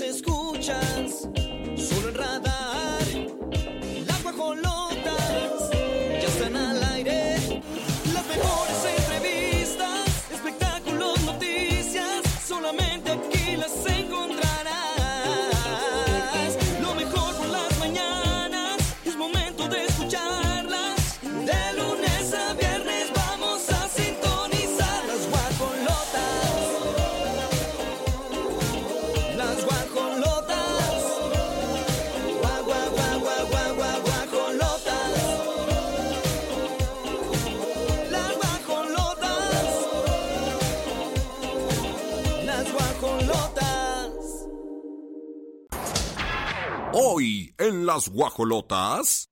escuchas las guajolotas.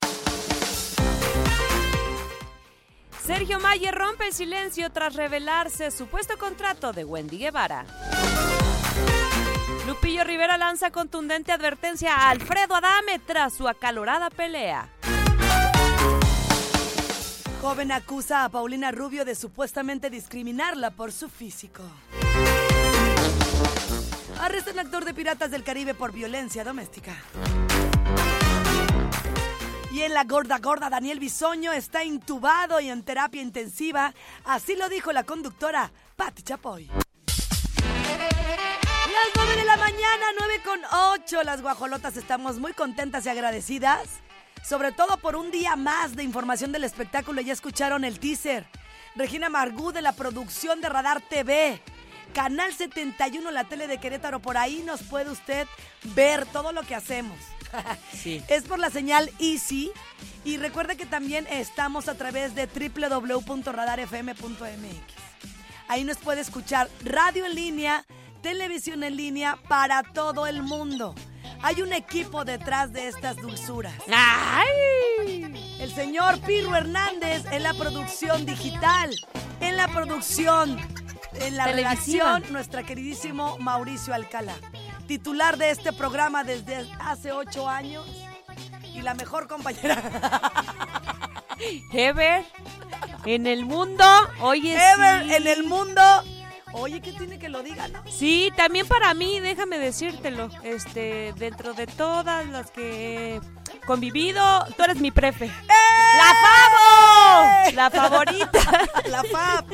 Sergio Mayer rompe el silencio tras revelarse supuesto contrato de Wendy Guevara. Lupillo Rivera lanza contundente advertencia a Alfredo Adame tras su acalorada pelea. Joven acusa a Paulina Rubio de supuestamente discriminarla por su físico. Arrestan actor de Piratas del Caribe por violencia doméstica. En la gorda gorda, Daniel Bisoño está intubado y en terapia intensiva. Así lo dijo la conductora Patti Chapoy. Las 9 de la mañana, 9 con 8. Las guajolotas estamos muy contentas y agradecidas. Sobre todo por un día más de información del espectáculo. Ya escucharon el teaser. Regina Margú de la producción de Radar TV. Canal 71, la tele de Querétaro. Por ahí nos puede usted ver todo lo que hacemos. Sí. Es por la señal Easy. Y recuerde que también estamos a través de www.radarfm.mx. Ahí nos puede escuchar radio en línea, televisión en línea para todo el mundo. Hay un equipo detrás de estas dulzuras. ¡Ay! El señor Pirro Hernández en la producción digital, en la producción, en la Televisiva. redacción, nuestra queridísimo Mauricio Alcalá, titular de este programa desde hace ocho años y la mejor compañera. Ever en el mundo. Oye, Ever sí. en el mundo. Oye, ¿qué tiene que lo diga, no? Sí, también para mí, déjame decírtelo. Este, dentro de todas las que he convivido, tú eres mi prefe. ¡Eh! ¡La Favo! La favorita. La FAB.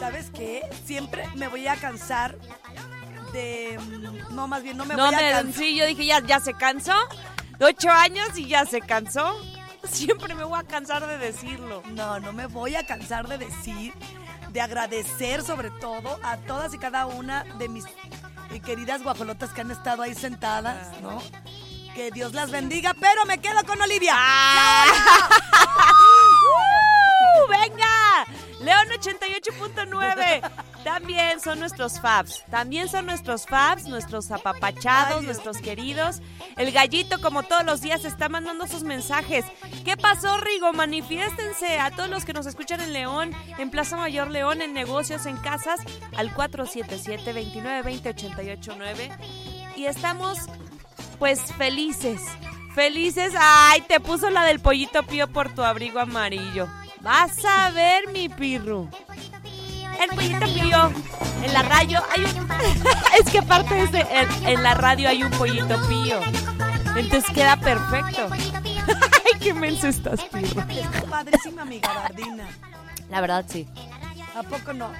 ¿Sabes qué? Siempre me voy a cansar de... No, más bien, no me No voy a cansar. sí, yo dije, ya, ya se cansó. De ocho años y ya se cansó. Siempre me voy a cansar de decirlo. No, no me voy a cansar de decir, de agradecer sobre todo a todas y cada una de mis eh, queridas guajolotas que han estado ahí sentadas, ¿no? Que Dios las bendiga, pero me quedo con Olivia. ¡Venga! León 88.9. También son nuestros fabs. También son nuestros fabs, nuestros apapachados, nuestros queridos. El gallito, como todos los días, está mandando sus mensajes. ¿Qué pasó, Rigo? Manifiéstense a todos los que nos escuchan en León, en Plaza Mayor León, en negocios, en casas, al 477-2920-889. Y estamos, pues, felices. Felices. ¡Ay! Te puso la del pollito pío por tu abrigo amarillo. Vas a ver, mi pirru. El pollito pío. En la radio hay un... es que aparte es de... En, en la radio hay un pollito pío. Entonces queda perfecto. Ay, qué menso estás, pirru. Está padrísima mi gabardina. La verdad, sí. ¿A poco no?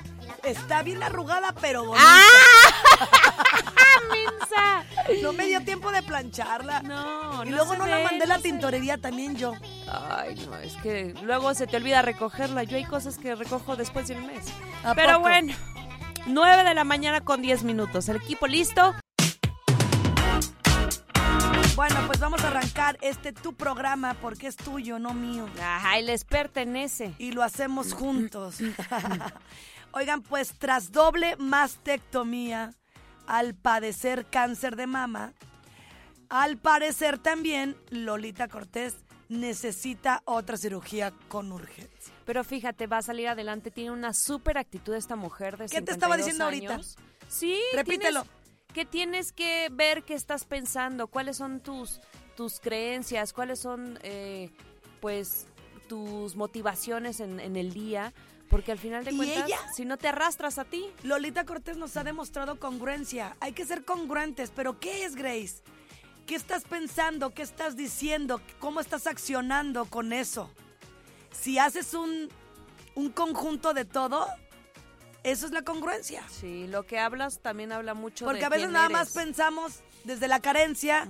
Está bien arrugada, pero bonita. ¡Ah! ¡Mensa! No me dio tiempo de plancharla. No, Y no luego se no la mandé a la no se ve. tintorería también yo. Ay, no, es que luego se te olvida recogerla. Yo hay cosas que recojo después de un mes. ¿A Pero poco? bueno, 9 de la mañana con 10 minutos. El equipo listo. Bueno, pues vamos a arrancar este tu programa porque es tuyo, no mío. Ay, les pertenece. Y lo hacemos juntos. Oigan, pues tras doble mastectomía al padecer cáncer de mama, al parecer también Lolita Cortés necesita otra cirugía con urgencia. Pero fíjate, va a salir adelante. Tiene una súper actitud esta mujer de ¿Qué te estaba 52 diciendo ahorita? Sí. Repítelo. tienes- que tienes que ver qué estás pensando, cuáles son tus, tus creencias, cuáles son, eh, pues, tus motivaciones en, en el día Porque al final de ¿Y cuentas, ella? si no te arrastras a ti, Lolita Cortés nos ha demostrado congruencia. Hay que ser congruentes, pero ¿qué es Grace? ¿Qué estás pensando? ¿Qué estás diciendo? ¿Cómo estás accionando con eso? Si haces un, un conjunto de todo, eso es la congruencia. sí, lo que hablas también habla mucho de Porque a veces quién nada más pensamos desde la carencia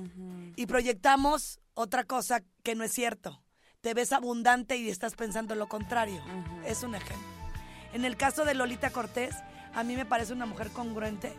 y proyectamos otra cosa que no es cierto. Te ves abundante y estás pensando lo contrario. Es un ejemplo. En el caso de Lolita Cortés, a mí me parece una mujer congruente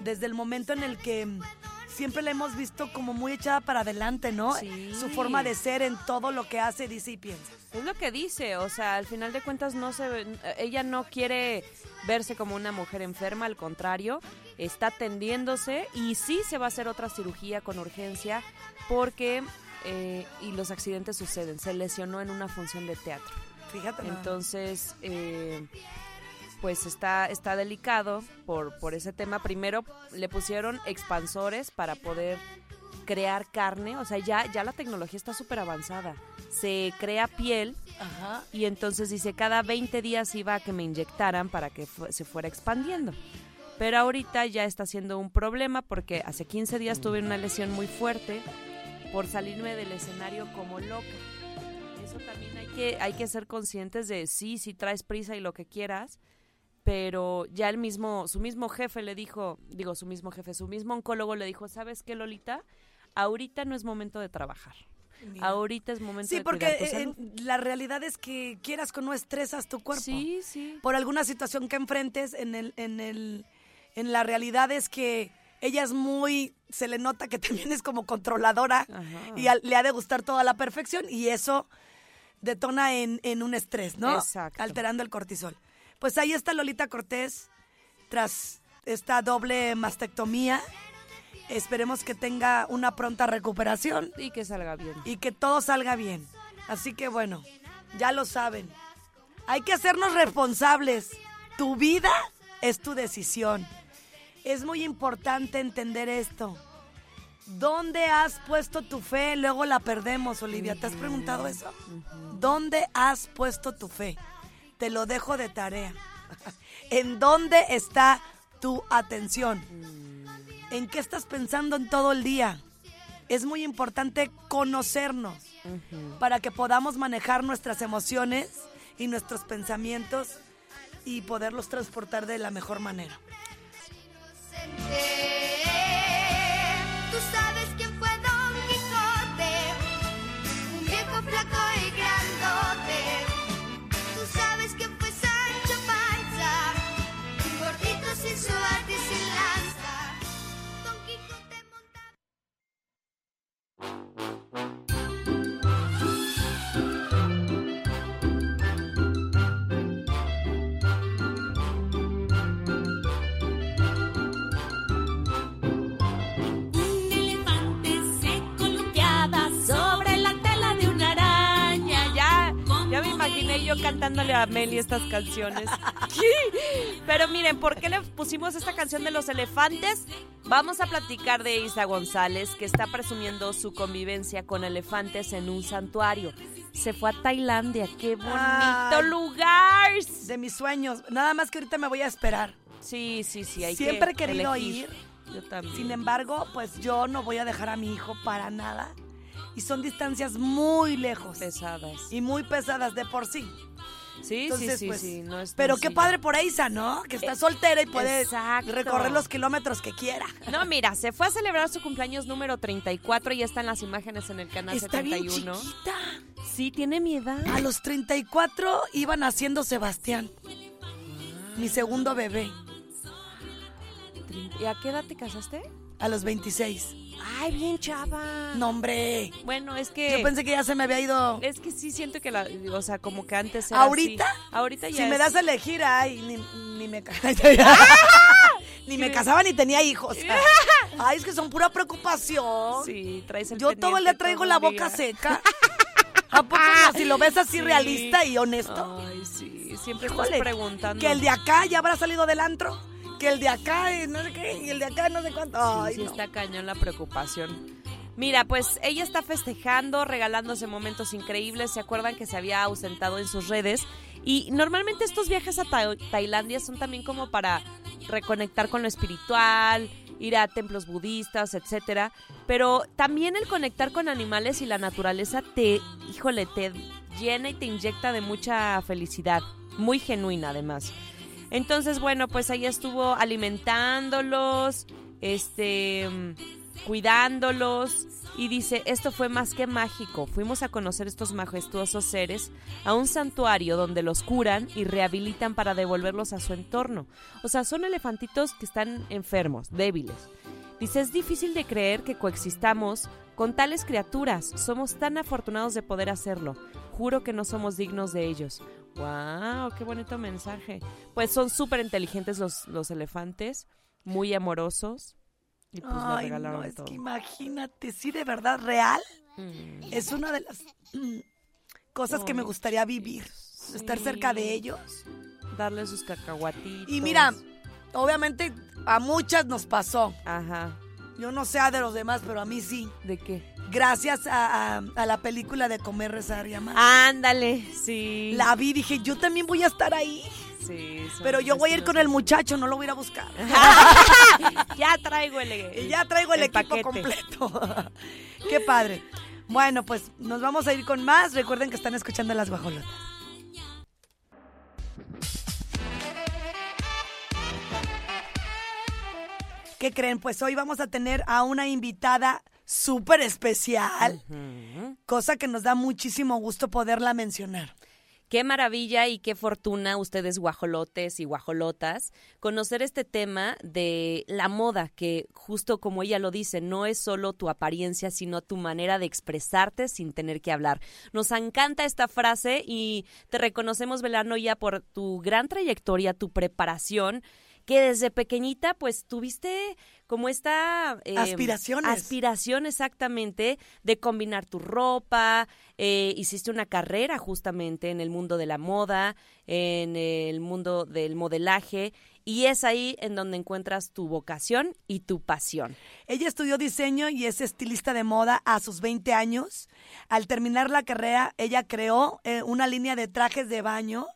desde el momento en el que mm, siempre la hemos visto como muy echada para adelante, ¿no? Sí. Su forma de ser en todo lo que hace, dice y piensa. Es lo que dice, o sea, al final de cuentas no se ve- ella no quiere verse como una mujer enferma, al contrario, está atendiéndose y sí se va a hacer otra cirugía con urgencia porque eh, y los accidentes suceden, se lesionó en una función de teatro. Fíjate. Entonces, eh, pues está, está delicado por, por ese tema. Primero le pusieron expansores para poder crear carne, o sea, ya, ya la tecnología está súper avanzada. Se crea piel Ajá. y entonces dice, cada 20 días iba a que me inyectaran para que fu- se fuera expandiendo. Pero ahorita ya está siendo un problema porque hace 15 días tuve una lesión muy fuerte por salirme del escenario como loca. Eso también hay que, hay que ser conscientes de sí, si traes prisa y lo que quieras, pero ya el mismo, su mismo jefe le dijo, digo su mismo jefe, su mismo oncólogo le dijo, ¿sabes qué, Lolita? Ahorita no es momento de trabajar. Mira. Ahorita es momento Sí, de porque tu salud. eh, la realidad es que quieras que no estresas tu cuerpo. Sí, sí. por alguna situación que enfrentes en el, en el, en la realidad es que ella es muy, se le nota que también es como controladora Ajá. y le ha de gustar toda la perfección y eso detona en, en un estrés, ¿no? Exacto. Alterando el cortisol. Pues ahí está Lolita Cortés tras esta doble mastectomía. Esperemos que tenga una pronta recuperación Y que salga bien. y que todo salga bien. Así que bueno, ya lo saben. Hay que hacernos responsables. Tu vida es tu decisión. Es muy importante entender esto. ¿Dónde has puesto tu fe? Luego la perdemos, Olivia. ¿Te has preguntado eso? ¿Dónde has puesto tu fe? Te lo dejo de tarea. ¿En dónde está tu atención? ¿En qué estás pensando en todo el día? Es muy importante conocernos para que podamos manejar nuestras emociones y nuestros pensamientos y poderlos transportar de la mejor manera. Yo cantándole a Meli estas canciones. Pero miren, ¿por qué le pusimos esta canción de los elefantes? Vamos a platicar de Isa González, que está presumiendo su convivencia con elefantes en un santuario. Se fue a Tailandia, qué bonito lugar. De mis sueños. Nada más que ahorita me voy a esperar. Sí, sí, sí, hay Siempre he que querido elegir. ir. Yo también. Sin embargo, pues yo no voy a dejar a mi hijo para nada. Y son distancias muy lejos. pesadas. Y muy pesadas de por sí. Sí, Entonces, sí, sí, pues, sí, no es Pero qué padre por Isa, ¿no? Que está soltera y puede exacto. recorrer los kilómetros que quiera. No, mira, se fue a celebrar su cumpleaños número 34 y ya están las imágenes en el canal Está bien 71. chiquita. Sí, tiene mi edad. A los 34 iba naciendo Sebastián. Mi segundo bebé. ¿Y a qué edad te casaste? A los 26. Ay, bien chava. No, hombre. Bueno, es que Yo pensé que ya se me había ido. es que sí siento que la, o sea, como que antes era ¿Ahorita? así. Ahorita ya Si me das a elegir, ay, ni, ni me ca- Ni me casaba ni tenía hijos. Ay, es que son pura preocupación. Sí, traes el Yo todo día traigo todo la boca día. seca. ¿A poco no? Si lo ves así Sí. realista y honesto. Ay, sí, siempre Híjole, estás preguntando. Que el de acá ya habrá salido del antro. Que el de acá, y no sé qué, y el de acá no sé cuánto. Ay, sí, sí no. está cañón la preocupación. Mira, pues ella está festejando, regalándose momentos increíbles. ¿Se acuerdan que se había ausentado en sus redes? Y normalmente estos viajes a Ta- Tailandia son también como para reconectar con lo espiritual, ir a templos budistas, etcétera. Pero también el conectar con animales y la naturaleza te, híjole, te llena y te inyecta de mucha felicidad, muy genuina además. Entonces, bueno, pues ahí estuvo alimentándolos, este, cuidándolos y dice, esto fue más que mágico. Fuimos a conocer estos majestuosos seres a un santuario donde los curan y rehabilitan para devolverlos a su entorno. O sea, son elefantitos que están enfermos, débiles. Dice, es difícil de creer que coexistamos con tales criaturas. Somos tan afortunados de poder hacerlo. Juro que no somos dignos de ellos. ¡Wow! ¡Qué bonito mensaje! Pues son súper inteligentes los, los elefantes, muy amorosos. Y pues Ay, regalaron no, es todo. que imagínate, sí, de verdad, real. Mm. Es una de las mm, cosas que me gustaría vivir. Estar cerca de Sí. ellos. Darle sus cacahuatitos. Y mira, obviamente a muchas nos pasó. Ajá. Yo no sé a de los demás, pero a mí sí. ¿De qué? Gracias a, a- a la película de Comer, Rezar y Amar. Ándale, sí. La vi, dije, yo también voy a estar ahí. Sí, Pero yo voy a ir con el muchacho, no lo voy a ir a buscar. ya traigo el. Y ya traigo el, el equipo paquete. completo. Qué padre. Bueno, pues nos vamos a ir con más. Recuerden que están escuchando las guajolotas. ¿Qué creen? Pues hoy vamos a tener a una invitada súper especial, cosa que nos da muchísimo gusto poderla mencionar. Qué maravilla y qué fortuna ustedes guajolotes y guajolotas conocer este tema de la moda que justo como ella lo dice, no es solo tu apariencia, sino tu manera de expresarte sin tener que hablar. Nos encanta esta frase y te reconocemos Belano ya por tu gran trayectoria, tu preparación que desde pequeñita pues tuviste como esta eh, Aspiraciones. aspiración exactamente de combinar tu ropa, eh, hiciste una carrera justamente en el mundo de la moda, en el mundo del modelaje y es ahí en donde encuentras tu vocación y tu pasión. Ella estudió diseño y es estilista de moda a sus 20 años. Al terminar la carrera, ella creó eh, una línea de trajes de baño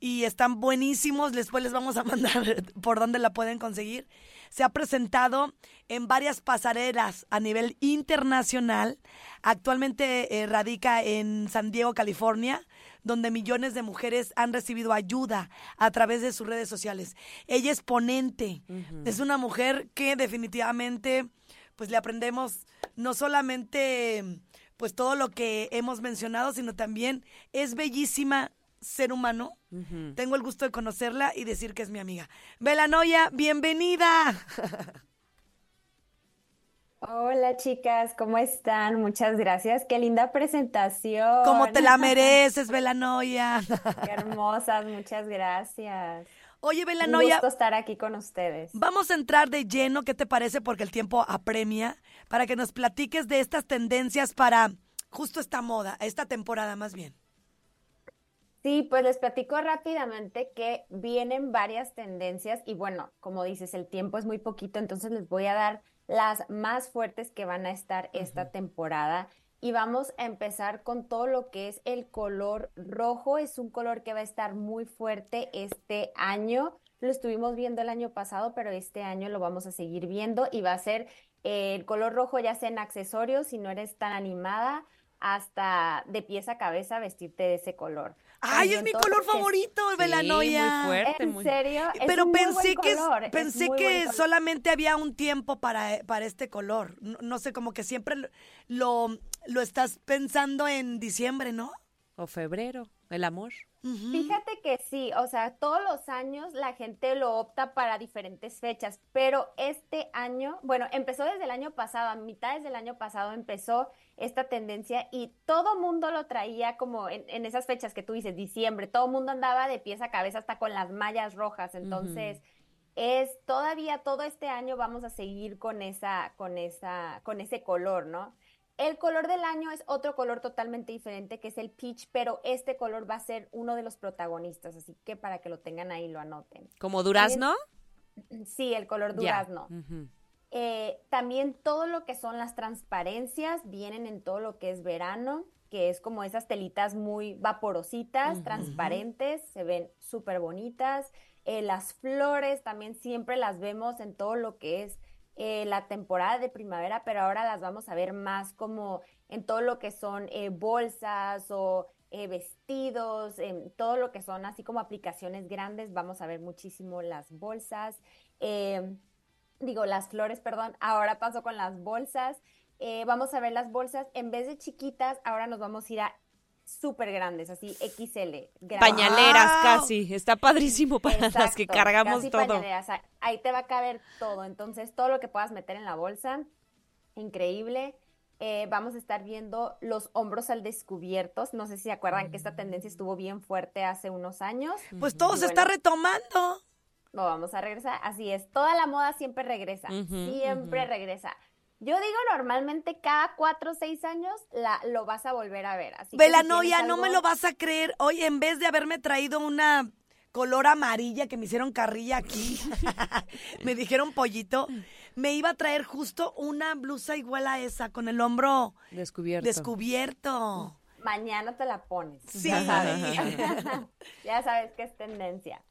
y están buenísimos. Después les vamos a mandar por dónde la pueden conseguir. Se ha presentado en varias pasarelas a nivel internacional. Actualmente eh, radica en San Diego, California, donde millones de mujeres han recibido ayuda a través de sus redes sociales. Ella es ponente. Es una mujer que definitivamente pues le aprendemos no solamente pues todo lo que hemos mencionado, sino también es bellísima ser humano. Tengo el gusto de conocerla y decir que es mi amiga. Belanoia, bienvenida. Hola chicas, ¿cómo están? Muchas gracias. Qué linda presentación. Como te la mereces, Belanoia. Qué hermosas, muchas gracias. Oye, Un Belanoia, gusto estar aquí con ustedes. vamos a entrar de lleno, ¿qué te parece? Porque el tiempo apremia, para que nos platiques de estas tendencias para justo esta moda, esta temporada más bien. Sí, pues les platico rápidamente que vienen varias tendencias y bueno, como dices, el tiempo es muy poquito, entonces les voy a dar las más fuertes que van a estar esta temporada y vamos a empezar con todo lo que es el color rojo. Es un color que va a estar muy fuerte este año. Lo estuvimos viendo el año pasado, pero este año lo vamos a seguir viendo y va a ser eh, el color rojo ya sea en accesorios, si no eres tan animada, hasta de pies a cabeza vestirte de ese color. ¡Ay, es mi color es- favorito, Sí, Belanoia! muy fuerte. ¿En muy- serio? Es Pero un muy pensé buen que color, es pensé que buen color. solamente había un tiempo para, para este color. No, no sé, como que siempre lo, lo estás pensando en diciembre, ¿no? O febrero, el amor. Fíjate que sí, o sea, todos los años la gente lo opta para diferentes fechas, pero este año, bueno, empezó desde el año pasado, a mitades del año pasado empezó esta tendencia y todo mundo lo traía como en, en esas fechas que tú dices, diciembre, todo mundo andaba de pies a cabeza hasta con las mallas rojas, entonces es todavía todo este año vamos a seguir con esa, con esa, con ese color, ¿no? El color del año es otro color totalmente diferente, que es el peach, pero este color va a ser uno de los protagonistas, así que para que lo tengan ahí lo anoten. ¿Como durazno? Sí, el color durazno. Eh, también todo lo que son las transparencias vienen en todo lo que es verano, que es como esas telitas muy vaporositas, transparentes, se ven súper bonitas. Eh, las flores también siempre las vemos en todo lo que es eh, la temporada de primavera, pero ahora las vamos a ver más como en todo lo que son eh, bolsas o eh, vestidos, en todo lo que son así como aplicaciones grandes, vamos a ver muchísimo las bolsas, eh, digo las flores, perdón, ahora paso con las bolsas, vamos a ver las bolsas, en vez de chiquitas, ahora nos vamos a ir a súper grandes, así XL. grandes. Pañaleras Wow. casi. Está padrísimo para las que cargamos casi todo. pañaleras, Ahí te va a caber todo. Entonces, todo lo que puedas meter en la bolsa, increíble. Eh, vamos a estar viendo los hombros al descubierto. No sé si se acuerdan que esta tendencia estuvo bien fuerte hace unos años. Pues todo Y se está retomando. No, vamos a regresar. Así es. Toda la moda siempre regresa. Siempre regresa. Yo digo normalmente cada cuatro o seis años la, lo vas a volver a ver. Así que si Velanoia, tienes no me lo vas a creer. Oye, en vez de haberme traído una color amarilla que me hicieron carrilla aquí, me dijeron pollito, me iba a traer justo una blusa igual a esa, con el hombro Descubierto. descubierto. Mañana te la pones. Sí. Ya sabes. ya sabes que es tendencia.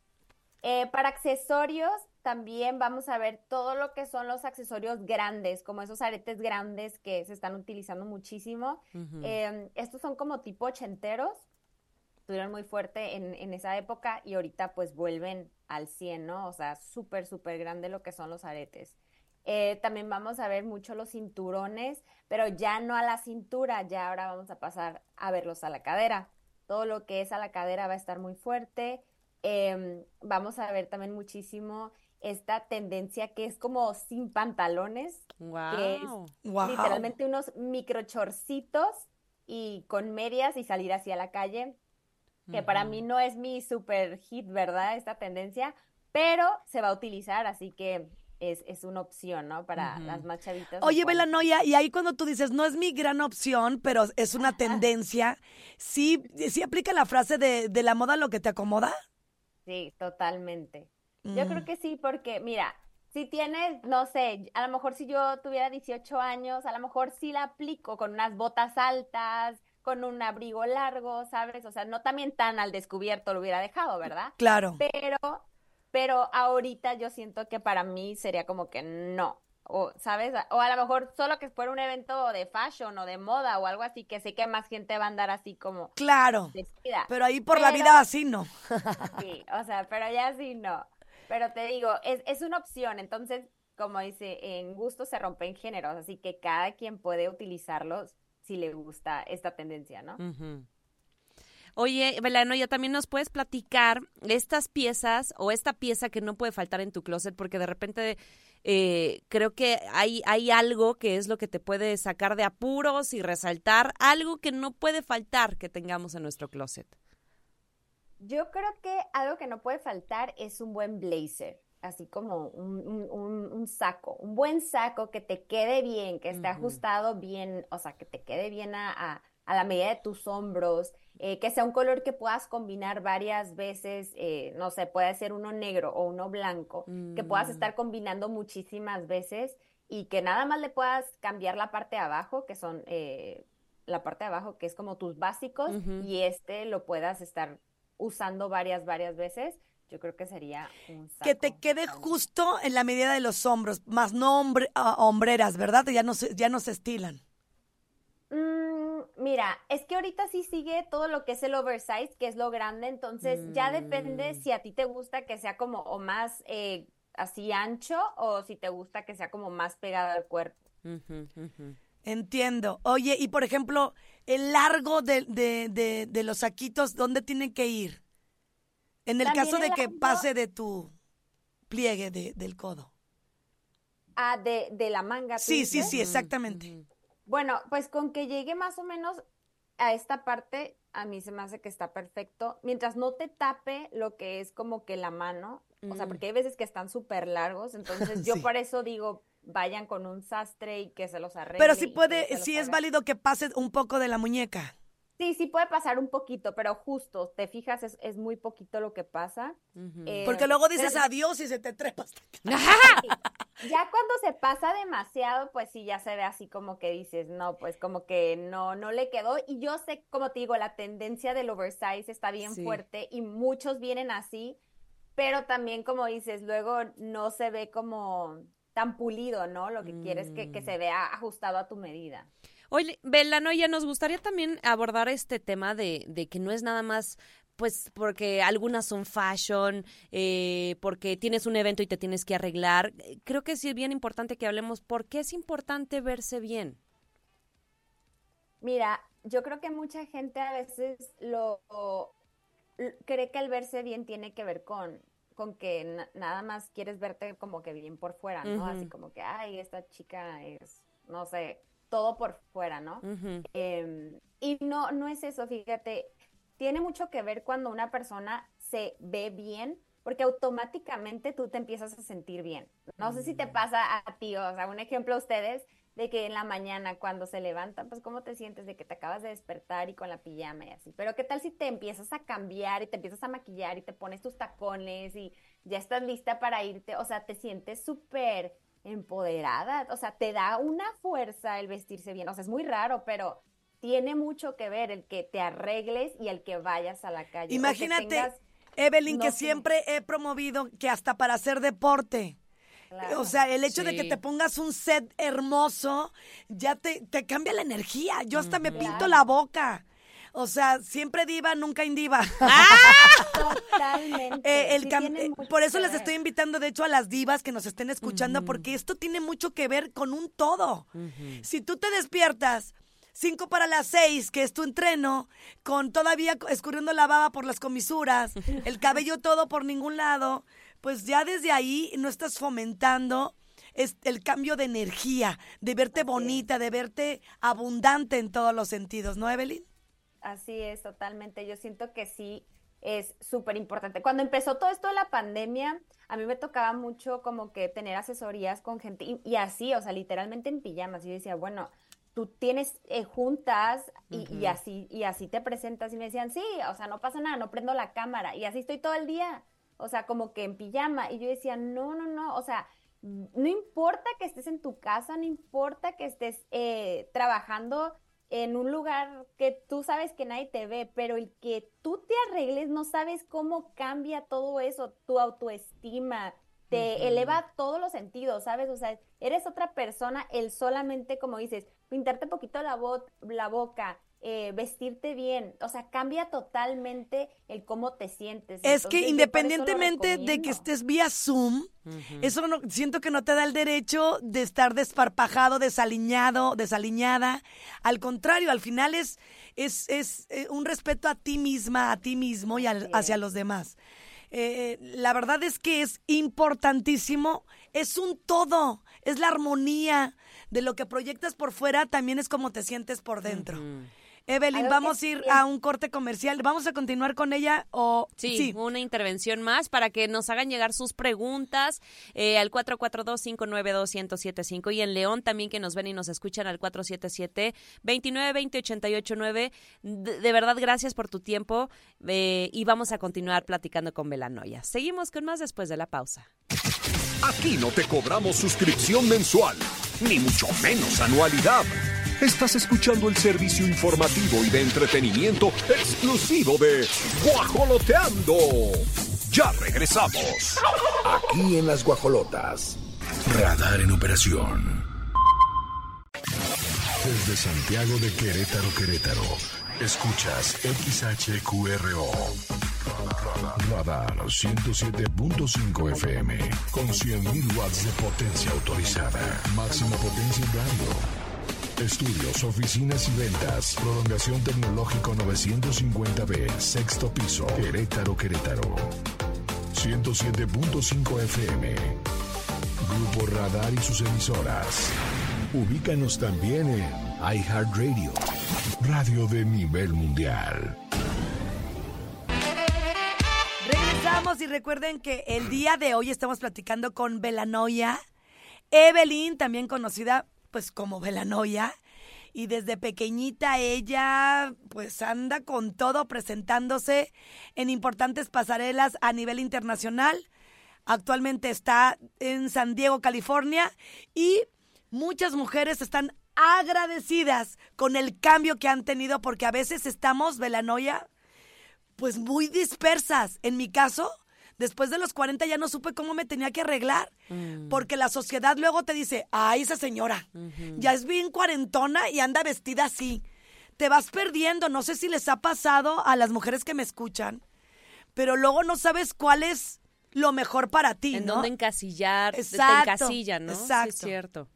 Eh, para accesorios, también vamos a ver todo lo que son los accesorios grandes, como esos aretes grandes que se están utilizando muchísimo. Eh, estos son como tipo ochenteros, estuvieron muy fuerte en, en esa época y ahorita pues vuelven al 100, ¿no? O sea, súper, súper grande lo que son los aretes. Eh, también vamos a ver mucho los cinturones, pero ya no a la cintura, ya ahora vamos a pasar a verlos a la cadera. Todo lo que es a la cadera va a estar muy fuerte. Em, vamos a ver también muchísimo esta tendencia que es como sin pantalones, que es Wow. Wow. literalmente unos microchorcitos y con medias y salir hacia la calle, que para mí no es mi super hit, ¿verdad? Esta tendencia, pero se va a utilizar, así que es, es una opción, ¿no? Para las más chavitas. Oye, pueden- Velanoia, y ahí cuando tú dices, no es mi gran opción, pero es una tendencia, ¿sí, sí aplica la frase de, de la moda lo que te acomoda? Sí, totalmente. Yo Mm. creo que sí, porque mira, si tienes, no sé, a lo mejor si yo tuviera 18 años, a lo mejor sí la aplico con unas botas altas, con un abrigo largo, ¿sabes? O sea, no también tan al descubierto lo hubiera dejado, ¿verdad? Claro. Pero, pero ahorita yo siento que para mí sería como que no. O, ¿sabes? O a lo mejor solo que fuera un evento de fashion o de moda o algo así, que sé que más gente va a andar así como Claro. vestida. Pero ahí por la vida así no. Sí, o sea, pero ya sí no. Pero te digo, es, es una opción, entonces, como dice, en gusto se rompen géneros, así que cada quien puede utilizarlos si le gusta esta tendencia, ¿no? Ujú. Oye, Belano, ya también nos puedes platicar estas piezas o esta pieza que no puede faltar en tu closet, porque de repente eh, creo que hay, hay algo que es lo que te puede sacar de apuros y resaltar algo que no puede faltar que tengamos en nuestro closet. Yo creo que algo que no puede faltar es un buen blazer, así como un, un- un- un saco, un buen saco que te quede bien, que esté ajustado bien, o sea, que te quede bien a, a- a la medida de tus hombros, eh, que sea un color que puedas combinar varias veces, eh, no sé, puede ser uno negro o uno blanco, que puedas Mm. estar combinando muchísimas veces y que nada más le puedas cambiar la parte de abajo, que son eh, la parte de abajo, que es como tus básicos, y este lo puedas estar usando varias, varias veces, yo creo que sería un Que te saco quede justo en la medida de los hombros, más no hombre- ah, hombreras, ¿verdad? Ya no se, ya no se estilan. Mm, mira, es que ahorita sí sigue todo lo que es el oversize, que es lo grande, entonces ya depende Mm. si a ti te gusta que sea como o más eh, así ancho o si te gusta que sea como más pegado al cuerpo. Entiendo. Oye, y por ejemplo, el largo de, de- de- de los saquitos, ¿dónde tienen que ir? En el También caso de el que largo- pase de tu pliegue de- del codo. Ah, de, de la manga. ¿tú Sí, sí, dices? sí, exactamente. Bueno, pues con que llegue más o menos a esta parte, a mí se me hace que está perfecto. Mientras no te tape lo que es como que la mano, o sea, Mm. porque hay veces que están súper largos, entonces yo por eso digo, vayan con un sastre y que se los arregle. Pero sí puede, sí es haga. válido que pase un poco de la muñeca. Sí, sí puede pasar un poquito, pero justo, te fijas, es, es muy poquito lo que pasa. Ujú. Eh, Porque luego pero dices sí- adiós y se te trepa hasta acá. Ya cuando se pasa demasiado, pues sí, ya se ve así como que dices, no, pues como que no, no le quedó. Y yo sé, como te digo, la tendencia del oversize está bien Sí. fuerte y muchos vienen así, pero también como dices, luego no se ve como tan pulido, ¿no? Lo que quieres que, que Mm. se vea ajustado a tu medida. Oye, Belanoya, nos gustaría también abordar este tema de, de que no es nada más, pues, porque algunas son fashion, eh, porque tienes un evento y te tienes que arreglar. Creo que sí es bien importante que hablemos por qué es importante verse bien. Mira, yo creo que mucha gente a veces lo l- cree que el verse bien tiene que ver con, con que na- nada más quieres verte como que bien por fuera, ¿no? Así como que, ay, esta chica es, no sé, todo por fuera, ¿no? Em, y no, no es eso, fíjate, tiene mucho que ver cuando una persona se ve bien, porque automáticamente tú te empiezas a sentir bien. No sé si te pasa a ti, o sea, un ejemplo a ustedes de que en la mañana cuando se levantan, pues cómo te sientes de que te acabas de despertar y con la pijama y así. Pero qué tal si te empiezas a cambiar y te empiezas a maquillar y te pones tus tacones y ya estás lista para irte, o sea, te sientes súper empoderada, o sea, te da una fuerza el vestirse bien, o sea, es muy raro, pero tiene mucho que ver el que te arregles y el que vayas a la calle. que Imagínate, tengas- Evelyn, no que siempre he promovido que hasta para hacer deporte. Claro. O sea, el hecho de que te pongas un set hermoso ya te, te cambia la energía. Yo hasta me pinto la boca. O sea, siempre diva, nunca indiva. Totalmente. Eh, el sí eh, por eso les estoy invitando, de hecho, a las divas que nos estén escuchando, porque esto tiene mucho que ver con un todo. Si tú te despiertas cinco para las seis, que es tu entreno, con todavía escurriendo la baba por las comisuras, el cabello todo por ningún lado, pues ya desde ahí no estás fomentando es el cambio de energía, de verte bonita, de verte abundante en todos los sentidos, ¿no, Evelyn? Así es, totalmente. Yo siento que sí es súper importante. Cuando empezó todo esto de la pandemia, a mí me tocaba mucho como que tener asesorías con gente y, y así, o sea, literalmente en pijamas. Yo decía, bueno, tú tienes eh, juntas y, y así y así te presentas y me decían, sí, o sea, no pasa nada, no prendo la cámara y así estoy todo el día. O sea, como que en pijama. Y yo decía, no, no, no, o sea, no importa que estés en tu casa, no importa que estés eh, trabajando en un lugar que tú sabes que nadie te ve, pero el que tú te arregles, no sabes cómo cambia todo eso, tu autoestima, te eleva todos los sentidos, ¿sabes? O sea, eres otra persona, el solamente, como dices, pintarte poquito la, bo- la boca, eh, vestirte bien, o sea, cambia totalmente el cómo te sientes. Es que Entonces, independientemente de que estés vía Zoom, eso no, siento que no te da el derecho de estar desparpajado, desaliñado, desaliñada. Al contrario, al final es, es, es eh, un respeto a ti misma, a ti mismo y al- hacia los demás. Eh, la verdad es que es importantísimo, es un todo, es la armonía de lo que proyectas por fuera, también es como te sientes por dentro. Que vamos a ir a un corte comercial. ¿Vamos a continuar con ella o Sí, una intervención más para que nos hagan llegar sus preguntas eh, al 442-592-1075 y en León también que nos ven y nos escuchan al 477-2920-889. De, de verdad, gracias por tu tiempo eh, y vamos a continuar platicando con Belanoya. Seguimos con más después de la pausa. Aquí no te cobramos suscripción mensual, ni mucho menos anualidad. Estás escuchando el servicio informativo y de entretenimiento exclusivo de Guajoloteando. Ya regresamos. Aquí en las guajolotas. Radar en operación. Desde Santiago de Querétaro, Querétaro. Escuchas XHQRO. Radar 107.5 FM. Con 100.000 watts de potencia autorizada. Máxima potencia en radio. Estudios, oficinas y ventas. Prolongación tecnológico 950B. Sexto piso. Querétaro, Querétaro. 107.5 FM. Grupo Radar y sus emisoras. Ubícanos también en iHeartRadio. Radio de nivel mundial. Regresamos y recuerden que el día de hoy estamos platicando con Belanoia, Evelyn, también conocida pues como Belanoia, y desde pequeñita ella pues anda con todo presentándose en importantes pasarelas a nivel internacional. Actualmente está en San Diego, California, y muchas mujeres están agradecidas con el cambio que han tenido porque a veces estamos, Velanoia, pues muy dispersas. En mi caso, después de los 40 ya no supe cómo me tenía que arreglar. Porque la sociedad luego te dice, ay, esa señora, ya es bien cuarentona y anda vestida así. Te vas perdiendo. No sé si les ha pasado a las mujeres que me escuchan, pero luego no sabes cuál es lo mejor para ti, En ¿no? dónde encasillar, te Exacto, encasillan, ¿no? Sí, exacto. es cierto.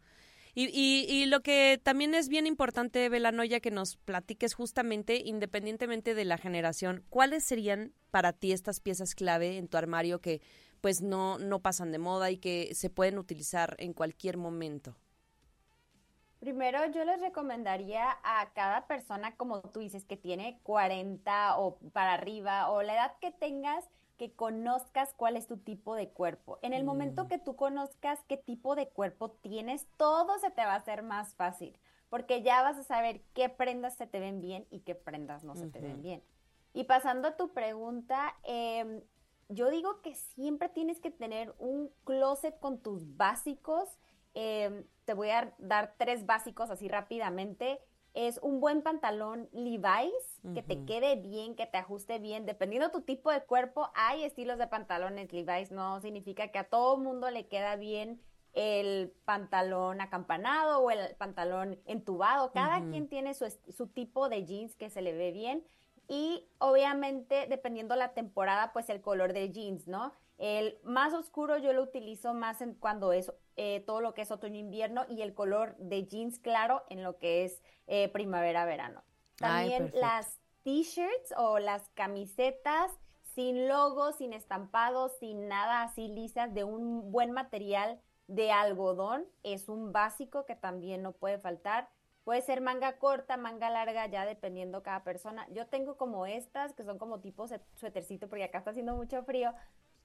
Y, y, y lo que también es bien importante, Belanoya, que nos platiques justamente, independientemente de la generación, ¿cuáles serían para ti estas piezas clave en tu armario que pues no, no pasan de moda y que se pueden utilizar en cualquier momento? Primero, yo les recomendaría a cada persona, como tú dices, que tiene 40 o para arriba, o la edad que tengas, que conozcas cuál es tu tipo de cuerpo. En el momento que tú conozcas qué tipo de cuerpo tienes, todo se te va a hacer más fácil, porque ya vas a saber qué prendas se te ven bien y qué prendas no se te ven bien. Y pasando a tu pregunta, em, yo digo que siempre tienes que tener un closet con tus básicos. Em, te voy a dar tres básicos así rápidamente. Es un buen pantalón Levi's, que te quede bien, que te ajuste bien. Dependiendo de tu tipo de cuerpo, hay estilos de pantalones Levi's. No significa que a todo mundo le queda bien el pantalón acampanado o el pantalón entubado. Cada quien tiene su, su tipo de jeans que se le ve bien. Y obviamente, dependiendo la temporada, pues el color de jeans, ¿no? El más oscuro yo lo utilizo más en cuando es eh, todo lo que es otoño-invierno y el color de jeans claro en lo que es eh, primavera-verano. También las t-shirts o las camisetas sin logo, sin estampados, sin nada así lisas, de un buen material de algodón, es un básico que también no puede faltar. Puede ser manga corta, manga larga, ya dependiendo cada persona. Yo tengo como estas, que son como tipo suétercito, porque acá está haciendo mucho frío.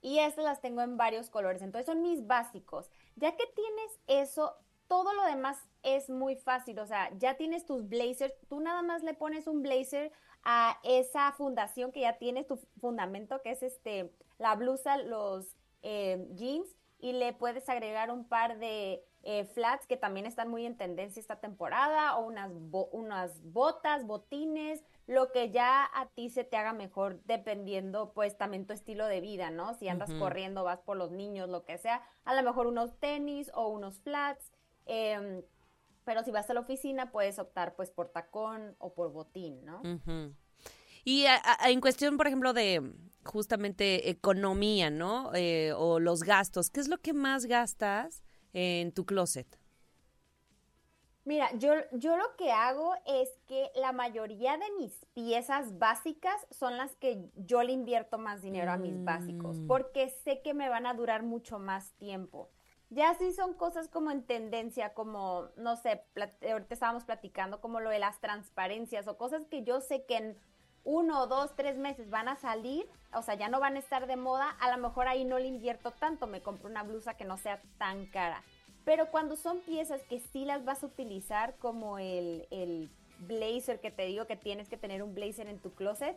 Y estas las tengo en varios colores. Entonces son mis básicos. Ya que tienes eso, todo lo demás es muy fácil. O sea, ya tienes tus blazers. Tú nada más le pones un blazer a esa fundación que ya tienes, tu fundamento, que es este, la blusa, los eh, jeans. Y le puedes agregar un par de eh, flats que también están muy en tendencia esta temporada. O unas, bo- unas botas, botines lo que ya a ti se te haga mejor dependiendo pues también tu estilo de vida, ¿no? Si andas corriendo, vas por los niños, lo que sea, a lo mejor unos tenis o unos flats, em, pero si vas a la oficina puedes optar pues por tacón o por botín, ¿no? Y a- a- en cuestión, por ejemplo, de justamente economía, ¿no? Eh, o los gastos, ¿qué es lo que más gastas en tu closet? Mira, yo, yo lo que hago es que la mayoría de mis piezas básicas son las que yo le invierto más dinero a mis básicos, Mm. porque sé que me van a durar mucho más tiempo. Ya sí son cosas como en tendencia, como, no sé, ahorita estábamos platicando como lo de las transparencias o cosas que yo sé que en uno, dos, tres meses van a salir, o sea, ya no van a estar de moda, a lo mejor ahí no le invierto tanto, me compro una blusa que no sea tan cara. Pero cuando son piezas que sí las vas a utilizar, como el, el blazer que te digo que tienes que tener un blazer en tu closet,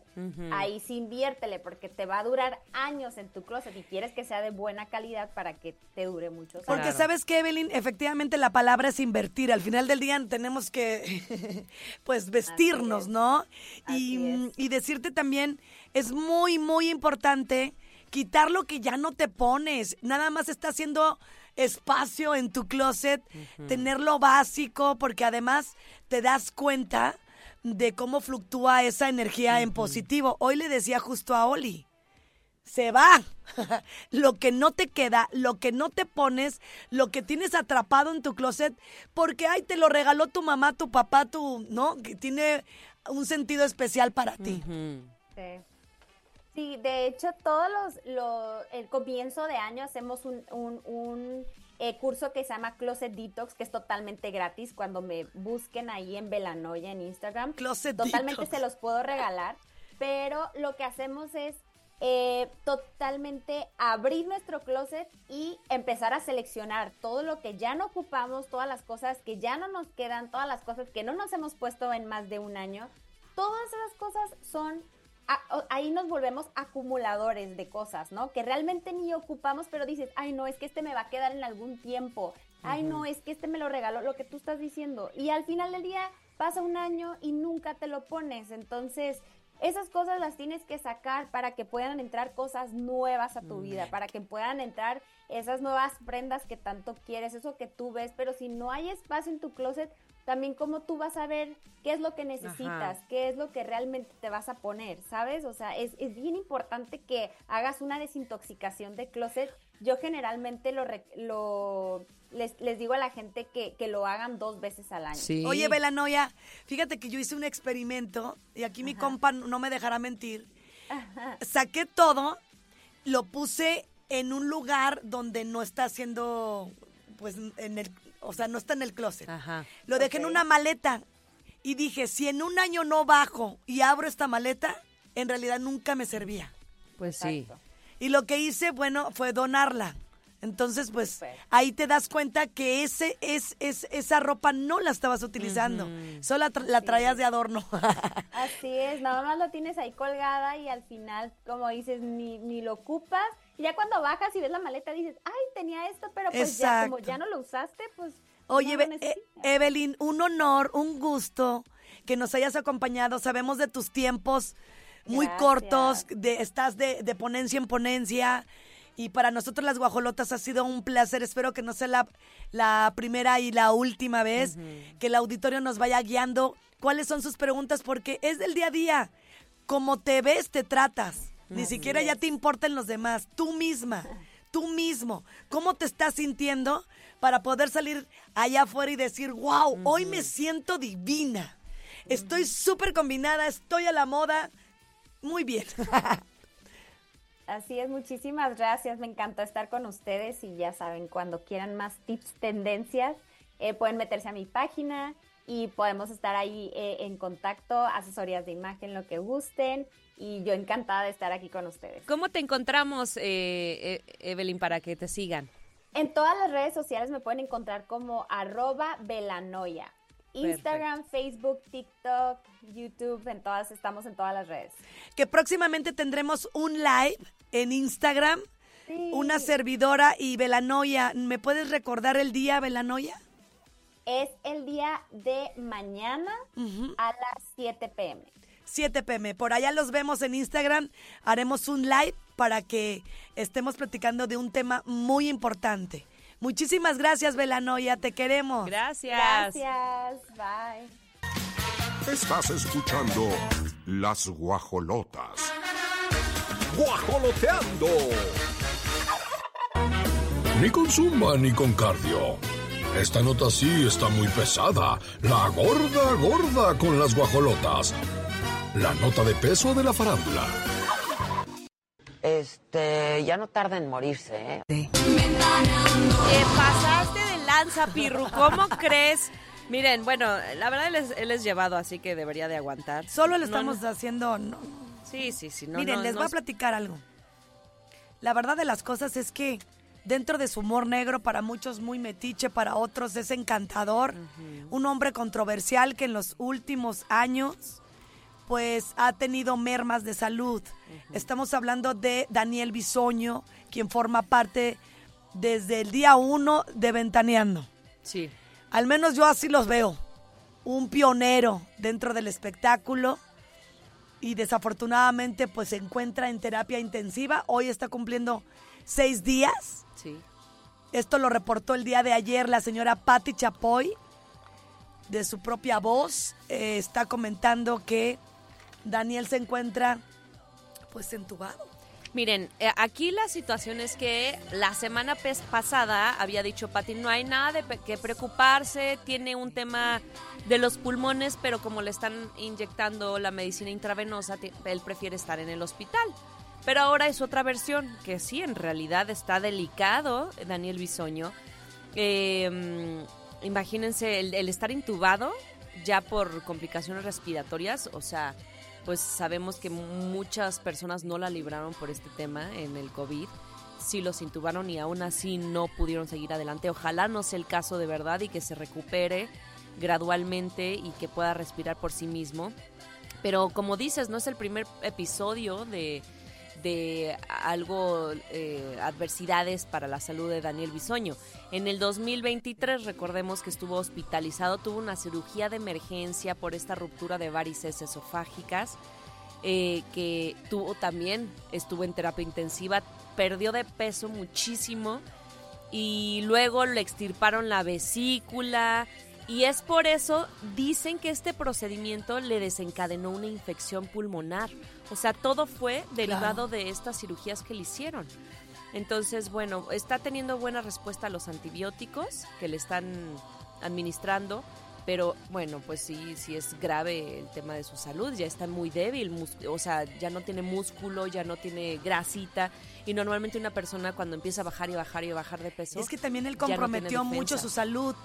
ahí sí inviértele porque te va a durar años en tu closet y quieres que sea de buena calidad para que te dure muchos años. Porque Claro. sabes que, Evelyn, efectivamente la palabra es invertir. Al final del día tenemos que, pues, vestirnos, es. ¿no? Y, es. y decirte también, es muy, muy importante quitar lo que ya no te pones. Nada más está haciendo espacio en tu closet, tener lo básico, porque además te das cuenta de cómo fluctúa esa energía en positivo. Hoy le decía justo a Oli, se va. lo que no te queda, lo que no te pones, lo que tienes atrapado en tu closet, porque ay, te lo regaló tu mamá, tu papá, tu, ¿no? Que tiene un sentido especial para ti. Sí. Sí, de hecho, todos los, lo- el comienzo de año hacemos un, un, un, eh, curso que se llama Closet Detox, que es totalmente gratis. Cuando me busquen ahí en Velanoya en Instagram, Closet totalmente Detox. se los puedo regalar. Pero lo que hacemos es eh, totalmente abrir nuestro closet y empezar a seleccionar todo lo que ya no ocupamos, todas las cosas que ya no nos quedan, todas las cosas que no nos hemos puesto en más de un año. Todas esas cosas son a- ahí nos volvemos acumuladores de cosas, ¿no? Que realmente ni ocupamos, pero dices, ay, no, es que este me va a quedar en algún tiempo. Ay, no, es que este me lo regaló, lo que tú estás diciendo. Y al final del día pasa un año y nunca te lo pones. Entonces, esas cosas las tienes que sacar para que puedan entrar cosas nuevas a tu vida, para que puedan entrar esas nuevas prendas que tanto quieres, eso que tú ves. Pero si no hay espacio en tu closet, también cómo tú vas a ver qué es lo que necesitas, qué es lo que realmente te vas a poner, ¿sabes? O sea, es, es bien importante que hagas una desintoxicación de closet. Yo generalmente lo, re- lo les, les digo a la gente que, que lo hagan dos veces al año. Sí. Oye, Belanoia, fíjate que yo hice un experimento y aquí mi compa no me dejará mentir. Saqué todo, lo puse en un lugar donde no está haciendo, pues, en el, o sea, no está en el closet. Ajá. Lo dejé en una maleta y dije, si en un año no bajo y abro esta maleta, en realidad nunca me servía. Pues sí. Y lo que hice, bueno, fue donarla. Entonces, pues ahí te das cuenta que ese es, es esa ropa no la estabas utilizando, solo la, tra- la traías de adorno. Así es, nada más lo tienes ahí colgada y al final, como dices, ni, ni lo ocupas. Y ya cuando bajas y ves la maleta dices, ay, tenía esto, pero pues ya como ya no lo usaste, pues Oye, no eh. Evelyn, un honor, un gusto que nos hayas acompañado. Sabemos de tus tiempos muy Gracias. cortos, de, estás de, de ponencia en ponencia. Y para nosotros las guajolotas ha sido un placer. Espero que no sea la, la primera y la última vez que el auditorio nos vaya guiando. ¿Cuáles son sus preguntas? Porque es del día a día. Como te ves, te tratas. Ni siquiera ya te importan los demás. Tú misma, tú mismo. ¿Cómo te estás sintiendo para poder salir allá afuera y decir, wow, hoy me siento divina? Estoy súper combinada, estoy a la moda. Muy bien. Así es, muchísimas gracias. Me encantó estar con ustedes y ya saben, cuando quieran más tips, tendencias, eh, pueden meterse a mi página y podemos estar ahí eh, en contacto, asesorías de imagen, lo que gusten. Y yo encantada de estar aquí con ustedes. ¿Cómo te encontramos, eh, eh, Evelyn, para que te sigan? En todas las redes sociales me pueden encontrar como arroba velanoia. Instagram, Facebook, TikTok, YouTube, en todas, estamos en todas las redes. que próximamente tendremos un live en Instagram. Sí. Una servidora y Velanoia. ¿Me puedes recordar el día, Velanoia? Es el día de mañana a las 7 pm. 7 pm. Por allá los vemos en Instagram. Haremos un live para que estemos platicando de un tema muy importante. Muchísimas gracias, Velanoia. Te queremos. Gracias. Gracias, bye. Estás escuchando Las Guajolotas. ¡Guajoloteando! Ni con zumba ni con cardio. Esta nota sí está muy pesada. La gorda gorda con las guajolotas. La nota de peso de la farándula. Este, ya no tarda en morirse, ¿eh? Te pasaste de lanza, Pirru. ¿Cómo crees? Miren, bueno, la verdad él es, él es llevado, así que debería de aguantar. Solo le estamos no. haciendo. no. Sí, sí, sí. No, Miren, no, les no voy a platicar algo. La verdad de las cosas es que dentro de su humor negro, para muchos muy metiche, para otros es encantador. Un hombre controversial que en los últimos años pues ha tenido mermas de salud. Estamos hablando de Daniel Bisoño, quien forma parte desde el día uno de Ventaneando. Sí. Al menos yo así los veo. Un pionero dentro del espectáculo y desafortunadamente pues se encuentra en terapia intensiva. Hoy está cumpliendo seis días. Sí. Esto lo reportó el día de ayer la señora Patti Chapoy de su propia voz. Eh, está comentando que Daniel se encuentra pues entubado. Miren, eh, aquí la situación es que la semana pasada había dicho Pati, no hay nada de que preocuparse, tiene un tema de los pulmones, pero como le están inyectando la medicina intravenosa, él prefiere estar en el hospital. Pero ahora es otra versión, que sí, en realidad está delicado Daniel Bisoño. Mm, imagínense el, el estar intubado ya por complicaciones respiratorias, o sea, pues sabemos que muchas personas no la libraron por este tema en el COVID. Sí los intubaron y aún así no pudieron seguir adelante. Ojalá no sea el caso de verdad y que se recupere gradualmente y que pueda respirar por sí mismo. Pero como dices, no es el primer episodio de, de algo, eh, adversidades para la salud de Daniel Bisoño. En el 2023, recordemos que estuvo hospitalizado, tuvo una cirugía de emergencia por esta ruptura de varices esofágicas, eh, que tuvo también, estuvo en terapia intensiva, perdió de peso muchísimo y luego le extirparon la vesícula. Y es por eso, dicen que este procedimiento le desencadenó una infección pulmonar. O sea, todo fue derivado de estas cirugías que le hicieron. Entonces, bueno, está teniendo buena respuesta a los antibióticos que le están administrando, pero bueno, pues sí, sí es grave el tema de su salud, ya está muy débil, o sea, ya no tiene músculo, ya no tiene grasita, y normalmente una persona cuando empieza a bajar y bajar y bajar de peso... Es que también él no comprometió mucho su salud.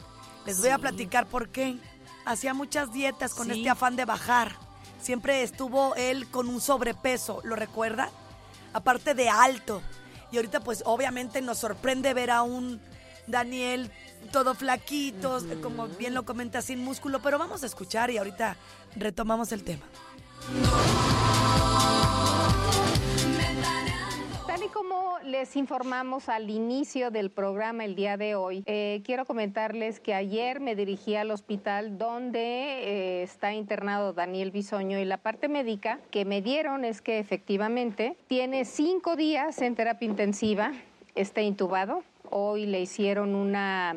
Les voy a platicar por qué. Hacía muchas dietas con Sí. este afán de bajar. Siempre estuvo él con un sobrepeso, ¿lo recuerda? Aparte de alto. Y ahorita pues obviamente nos sorprende ver a un Daniel todo flaquito, como bien lo comenta, sin músculo, pero vamos a escuchar y ahorita retomamos el tema. Como les informamos al inicio del programa el día de hoy, eh, quiero comentarles que ayer me dirigí al hospital donde eh, está internado Daniel Bisoño y la parte médica que me dieron es que efectivamente tiene cinco días en terapia intensiva, está intubado. Hoy le hicieron una,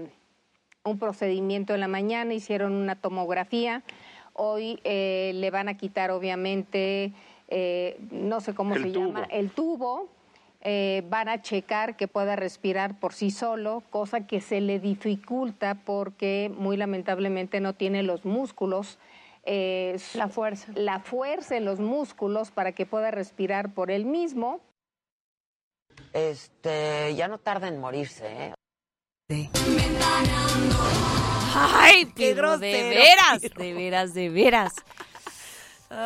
un procedimiento en la mañana, hicieron una tomografía. Hoy eh, le van a quitar obviamente, eh, no sé cómo El se tubo. llama, el tubo. Eh, van a checar que pueda respirar por sí solo, cosa que se le dificulta porque muy lamentablemente no tiene los músculos. eh, La fuerza. La fuerza en los músculos para que pueda respirar por él mismo. Este, ya no tarda en morirse, ¿eh? ¡Ay, Qué Pirro, de veras! De veras, de veras.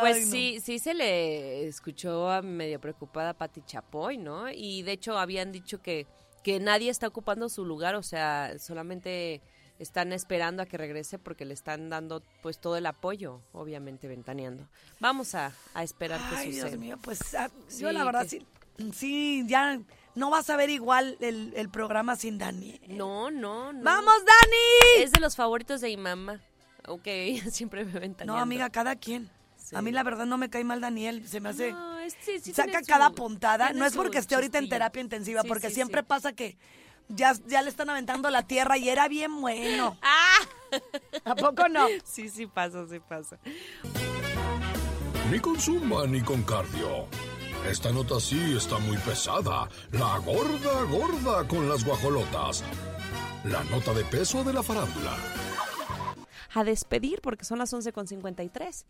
Pues Ay, no. sí, sí se le escuchó a medio preocupada a Pati Chapoy, ¿no? Y de hecho habían dicho que, que nadie está ocupando su lugar, o sea, solamente están esperando a que regrese porque le están dando pues todo el apoyo, obviamente ventaneando. Vamos a, a esperar que Ay, suceda. Dios mío, pues ah, yo la verdad que- sí, sí, ya no vas a ver igual el, el programa sin Daniel. No, no, no. ¡Vamos, Dani! Es de los favoritos de mi mamá. Aunque ella siempre me ventaneando. No, amiga, cada quien. Sí. A mí la verdad no me cae mal Daniel, se me hace... No, es- sí, sí saca su- cada puntada. No es porque esté ahorita en terapia intensiva, Sí, porque sí, siempre sí. pasa que ya, ya le están aventando la tierra y era bien bueno. ¡Ah! ¿A poco no? Sí, sí pasa, sí pasa. Ni con zumba ni con cardio. Esta nota sí está muy pesada. La gorda gorda con las guajolotas. La nota de peso de la farándula. A despedir porque son las 11.53.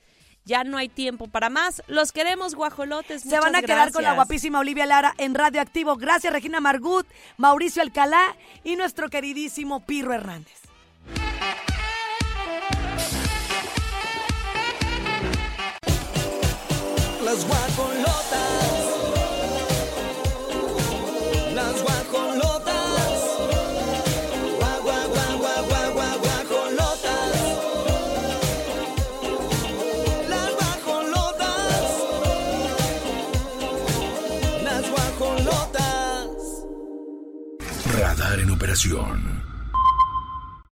Ya no hay tiempo para más. Los queremos, guajolotes. Se van a quedar con la guapísima Olivia Lara en Radioactivo. Gracias, Regina Margut, Mauricio Alcalá y nuestro queridísimo Pirro Hernández. Las guajolotas. Las